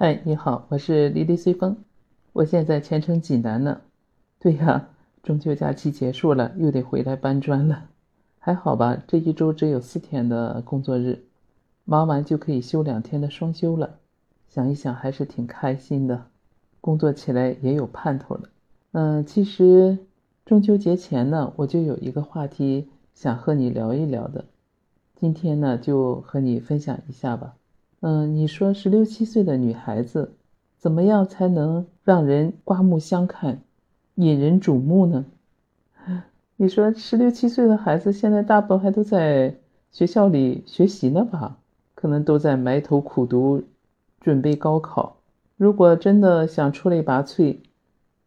嗨，你好，我是黎黎随风，我现在前程济南呢。对呀，中秋假期结束了，又得回来搬砖了。还好吧，这一周只有四天的工作日，忙完就可以休两天的双休了。想一想，还是挺开心的，工作起来也有盼头了。嗯，其实中秋节前呢，我就有一个话题想和你聊一聊的，今天呢，就和你分享一下吧。嗯，你说十六七岁的女孩子，怎么样才能让人刮目相看、引人瞩目呢？你说十六七岁的孩子现在大部分还都在学校里学习呢吧？可能都在埋头苦读，准备高考。如果真的想出类拔萃，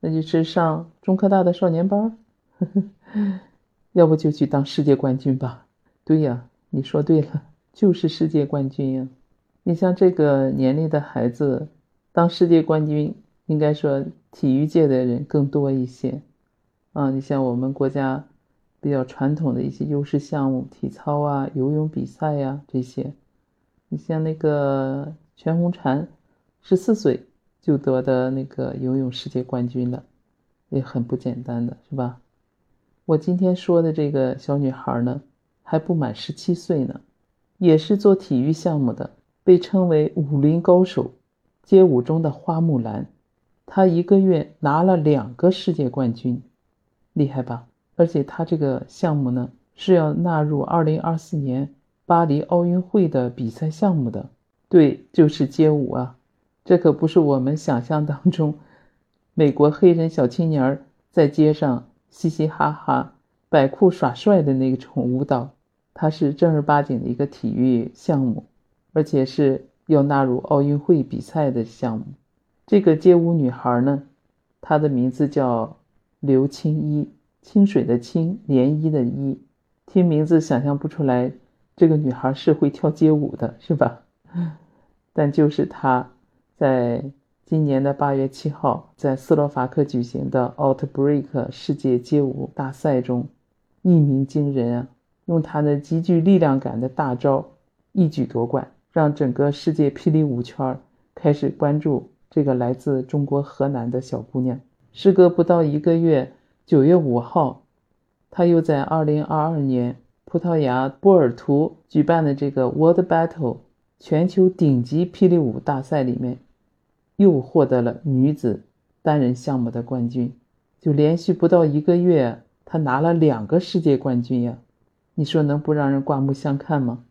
那就是上中科大的少年班，要不就去当世界冠军吧。对呀，你说对了，就是世界冠军呀。你像这个年龄的孩子，当世界冠军，应该说体育界的人更多一些，啊，你像我们国家比较传统的一些优势项目，体操啊、游泳比赛呀这些，你像那个全红婵，十四岁就夺得那个游泳世界冠军了，也很不简单的是吧？我今天说的这个小女孩呢，还不满十七岁呢，也是做体育项目的。被称为武林高手，街舞中的花木兰，她一个月拿了两个世界冠军，厉害吧？而且她这个项目呢是要纳入二零二四年巴黎奥运会的比赛项目的。对，就是街舞啊！这可不是我们想象当中，美国黑人小青年在街上嘻嘻哈哈、摆酷耍帅的那种舞蹈，它是正儿八经的一个体育项目。而且是要纳入奥运会比赛的项目。这个街舞女孩呢，她的名字叫刘青衣，清水的清，涟漪的漪。听名字想象不出来，这个女孩是会跳街舞的，是吧？但就是她，在今年的八月七号，在斯洛伐克举行的 Outbreak 世界街舞大赛中，一鸣惊人啊！用她那极具力量感的大招，一举夺冠。让整个世界霹雳舞圈开始关注这个来自中国河南的小姑娘。时隔不到一个月，九月五号，她又在二零二二年葡萄牙波尔图举办的这个 World Battle 全球顶级霹雳舞大赛里面，又获得了女子单人项目的冠军。就连续不到一个月，她拿了两个世界冠军呀！你说能不让人刮目相看吗？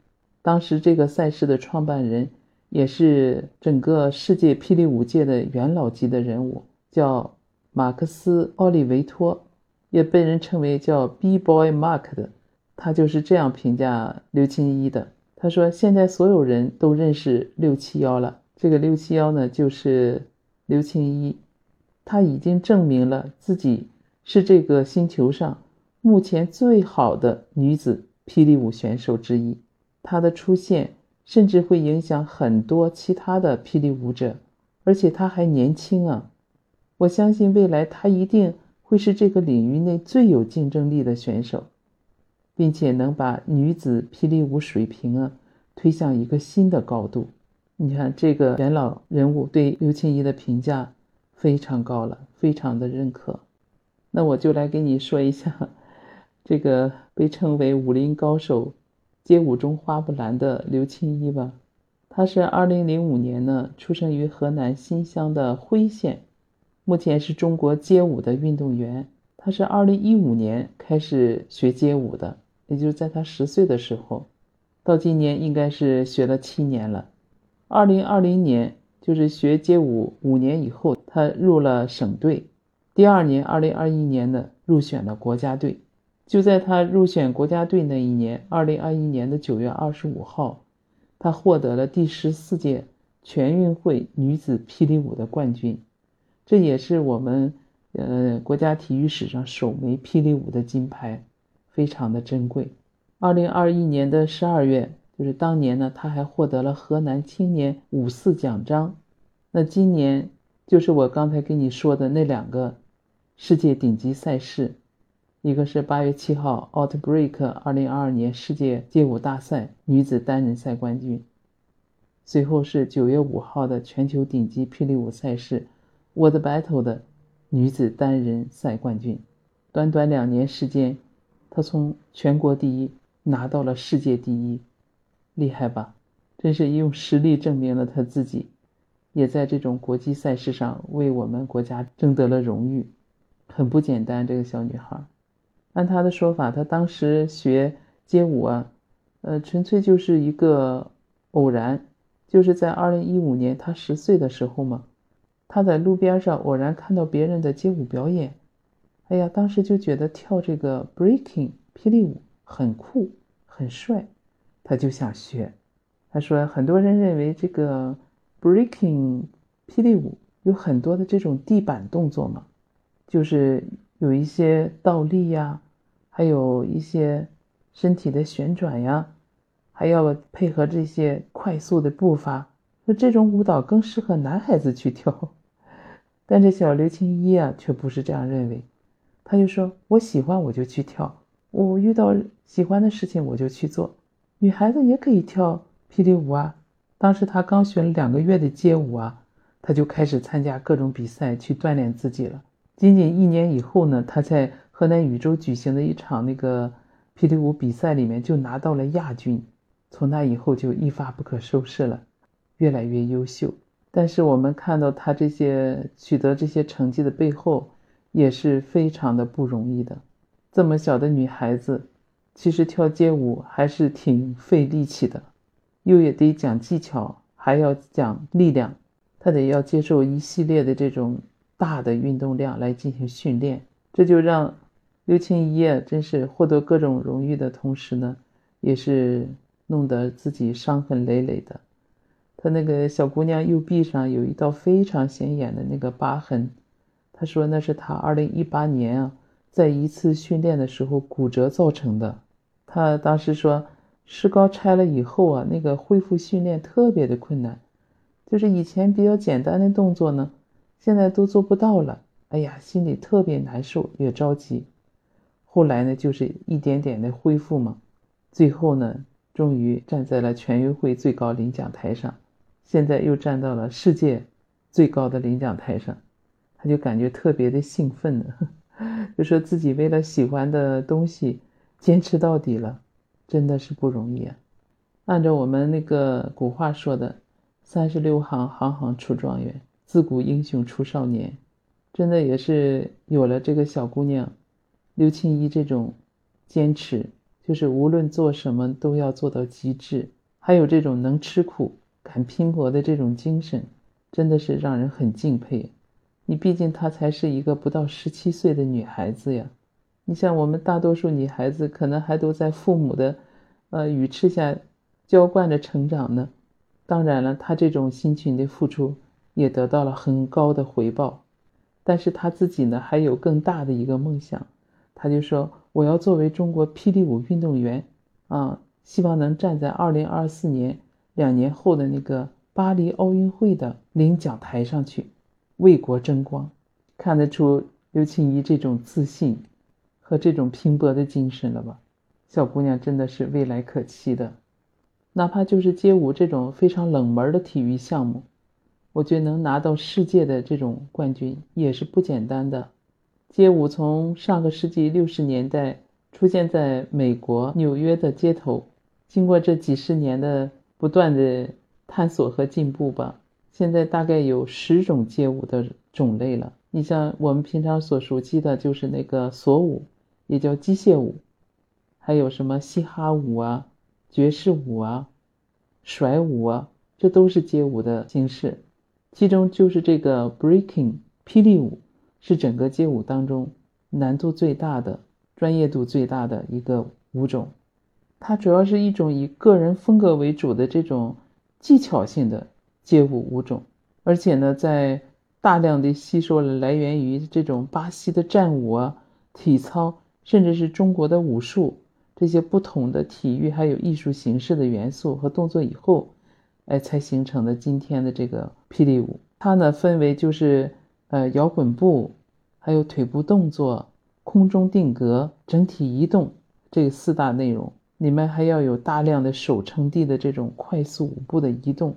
当时这个赛事的创办人，也是整个世界霹雳舞界的元老级的人物，叫马克思·奥利维托，也被人称为叫 B-Boy Mark 的。他就是这样评价刘青一的。他说：“现在所有人都认识六七幺了，这个六七幺呢，就是刘青一，他已经证明了自己是这个星球上目前最好的女子霹雳舞选手之一。”他的出现甚至会影响很多其他的霹雳舞者，而且他还年轻啊！我相信未来他一定会是这个领域内最有竞争力的选手，并且能把女子霹雳舞水平啊推向一个新的高度。你看，这个元老人物对刘青怡的评价非常高了，非常的认可。那我就来给你说一下，这个被称为武林高手。街舞中花木兰的刘青衣吧，她是二零零五年呢出生于河南新乡的辉县，目前是中国街舞的运动员。她是二零一五年开始学街舞的，也就是在她十岁的时候，到今年应该是学了七年了。二零二零年就是学街舞五年以后，她入了省队。第二年，二零二一年呢入选了国家队。就在他入选国家队那一年，二零二一年的九月二十五号，他获得了第十四届全运会女子霹雳舞的冠军，这也是我们呃国家体育史上首枚霹雳舞的金牌，非常的珍贵。二零二一年的十二月，就是当年呢，他还获得了河南青年五四奖章。那今年就是我刚才跟你说的那两个世界顶级赛事。一个是八月七号，Outbreak 二零二二年世界街舞大赛女子单人赛冠军，随后是九月五号的全球顶级霹雳舞赛事 World Battle 的女子单人赛冠军。短短两年时间，她从全国第一拿到了世界第一，厉害吧？真是用实力证明了她自己，也在这种国际赛事上为我们国家争得了荣誉，很不简单。这个小女孩，按他的说法，他当时学街舞啊，呃，纯粹就是一个偶然。就是在二零一五年，他十岁的时候嘛，他在路边上偶然看到别人的街舞表演，哎呀，当时就觉得跳这个 breaking 霹雳舞很酷很帅，他就想学。他说，很多人认为这个 breaking 霹雳舞有很多的这种地板动作嘛，就是有一些倒立呀，还有一些身体的旋转呀。还要配合这些快速的步伐，那这种舞蹈更适合男孩子去跳。但这小刘青一啊，却不是这样认为。他就说：“我喜欢我就去跳，我遇到喜欢的事情我就去做。女孩子也可以跳霹雳舞啊。”当时他刚学了两个月的街舞啊，他就开始参加各种比赛去锻炼自己了。仅仅一年以后呢，他在河南禹州举行的一场那个霹雳舞比赛里面就拿到了亚军。从那以后就一发不可收拾了，越来越优秀。但是我们看到他这些取得这些成绩的背后，也是非常的不容易的。这么小的女孩子，其实跳街舞还是挺费力气的，又也得讲技巧，还要讲力量，她得要接受一系列的这种大的运动量来进行训练。这就让刘青一啊，真是获得各种荣誉的同时呢，也是。弄得自己伤痕累累的，他那个小姑娘右臂上有一道非常显眼的那个疤痕，他说那是他二零一八年啊，在一次训练的时候骨折造成的。他当时说，石膏拆了以后啊，那个恢复训练特别的困难，就是以前比较简单的动作呢，现在都做不到了。哎呀，心里特别难受，也着急。后来呢，就是一点点的恢复嘛，最后呢。终于站在了全运会最高领奖台上，现在又站到了世界最高的领奖台上，他就感觉特别的兴奋呢，就说自己为了喜欢的东西坚持到底了，真的是不容易啊。按照我们那个古话说的，“三十六行，行行出状元，自古英雄出少年”，真的也是有了这个小姑娘刘青衣这种坚持。就是无论做什么都要做到极致，还有这种能吃苦、敢拼搏的这种精神，真的是让人很敬佩。你毕竟她才是一个不到十七岁的女孩子呀。你像我们大多数女孩子，可能还都在父母的，呃羽翅下娇惯着成长呢。当然了，她这种辛勤的付出也得到了很高的回报。但是他自己呢，还有更大的一个梦想，他就说。我要作为中国霹雳舞运动员，啊，希望能站在二零二四年两年后的那个巴黎奥运会的领奖台上去，为国争光。看得出刘青怡这种自信和这种拼搏的精神了吧？小姑娘真的是未来可期的。哪怕就是街舞这种非常冷门的体育项目，我觉得能拿到世界的这种冠军也是不简单的。街舞从上个世纪六十年代出现在美国纽约的街头，经过这几十年的不断的探索和进步吧，现在大概有十种街舞的种类了。你像我们平常所熟悉的就是那个锁舞，也叫机械舞，还有什么嘻哈舞啊、爵士舞啊、甩舞啊，这都是街舞的形式。其中就是这个 breaking 霹雳舞。是整个街舞当中难度最大的、专业度最大的一个舞种。它主要是一种以个人风格为主的这种技巧性的街舞舞种，而且呢，在大量的吸收了来源于这种巴西的战舞啊、体操，甚至是中国的武术这些不同的体育还有艺术形式的元素和动作以后，哎，才形成的今天的这个霹雳舞。它呢，分为就是。呃，摇滚步，还有腿部动作、空中定格、整体移动这四大内容，里面还要有大量的手撑地的这种快速舞步的移动，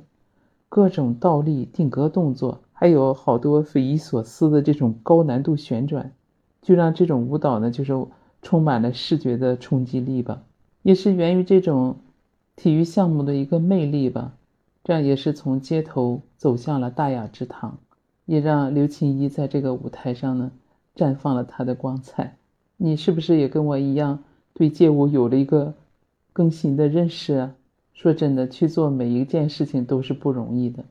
各种倒立、定格动作，还有好多匪夷所思的这种高难度旋转，就让这种舞蹈呢，就是充满了视觉的冲击力吧，也是源于这种体育项目的一个魅力吧。这样也是从街头走向了大雅之堂，也让刘青一在这个舞台上呢绽放了他的光彩。你是不是也跟我一样对街舞有了一个更新的认识啊？说真的，去做每一件事情都是不容易的。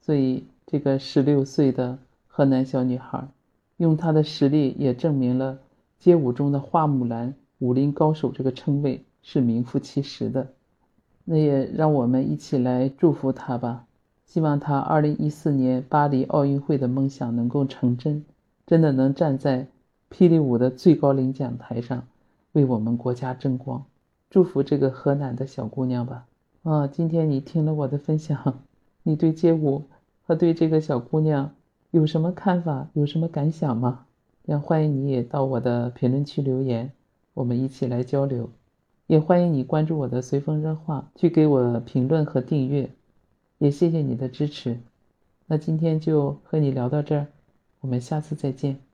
所以，这个十六岁的河南小女孩，用她的实力也证明了街舞中的花木兰武林高手这个称谓是名副其实的。那也让我们一起来祝福她吧，希望她二零一四年巴黎奥运会的梦想能够成真，真的能站在霹雳舞的最高领奖台上，为我们国家争光。祝福这个河南的小姑娘吧。啊，今天你听了我的分享，你对街舞和对这个小姑娘有什么看法？有什么感想吗？也欢迎你也到我的评论区留言，我们一起来交流。也欢迎你关注我的随风热话，去给我评论和订阅，也谢谢你的支持。那今天就和你聊到这儿，我们下次再见。